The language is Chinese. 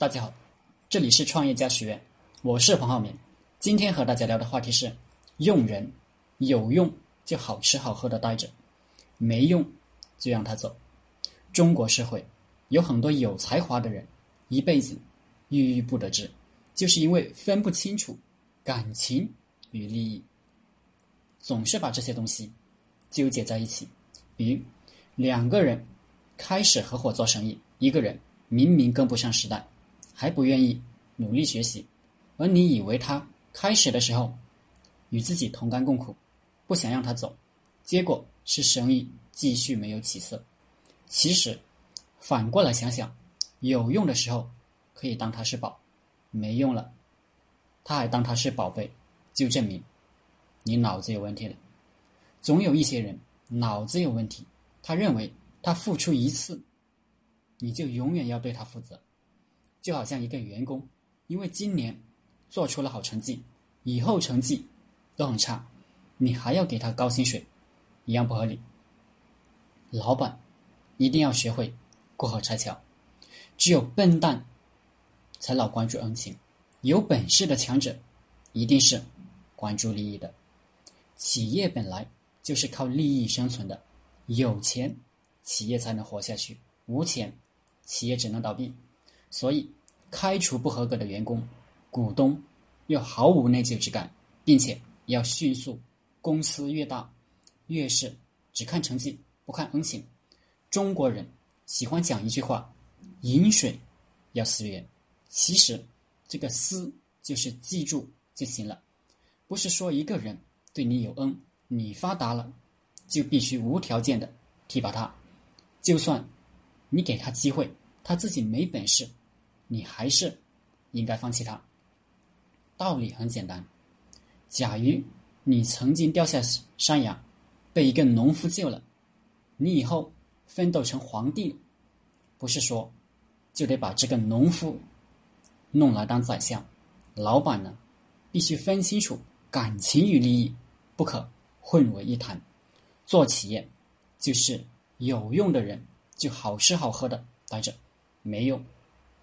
大家好，这里是创业家学院，我是黄浩明。今天和大家聊的话题是：用人有用就好吃好喝的待着，没用就让他走。中国社会有很多有才华的人，一辈子郁郁不得志，就是因为分不清楚感情与利益，总是把这些东西纠结在一起。比如两个人开始合伙做生意，一个人明明跟不上时代。还不愿意努力学习，而你以为他开始的时候与自己同甘共苦，不想让他走，结果是生意继续没有起色。其实反过来想想，有用的时候可以当他是宝，没用了他还当他是宝贝，就证明你脑子有问题了。总有一些人脑子有问题，他认为他付出一次，你就永远要对他负责。就好像一个员工，因为今年做出了好成绩，以后成绩都很差，你还要给他高薪水，一样不合理。老板一定要学会过河拆桥，只有笨蛋才老关注恩情，有本事的强者一定是关注利益的。企业本来就是靠利益生存的，有钱企业才能活下去，无钱企业只能倒闭。所以，开除不合格的员工，股东要毫无内疚之感，并且要迅速。公司越大，越是只看成绩不看恩情。中国人喜欢讲一句话：“饮水要思源。”其实，这个“思”就是记住就行了，不是说一个人对你有恩，你发达了就必须无条件的提拔他，就算你给他机会，他自己没本事。你还是应该放弃他。道理很简单，假如你曾经掉下山崖，被一个农夫救了，你以后奋斗成皇帝，不是说就得把这个农夫弄来当宰相。老板呢，必须分清楚感情与利益，不可混为一谈。做企业就是有用的人就好吃好喝的待着，没用。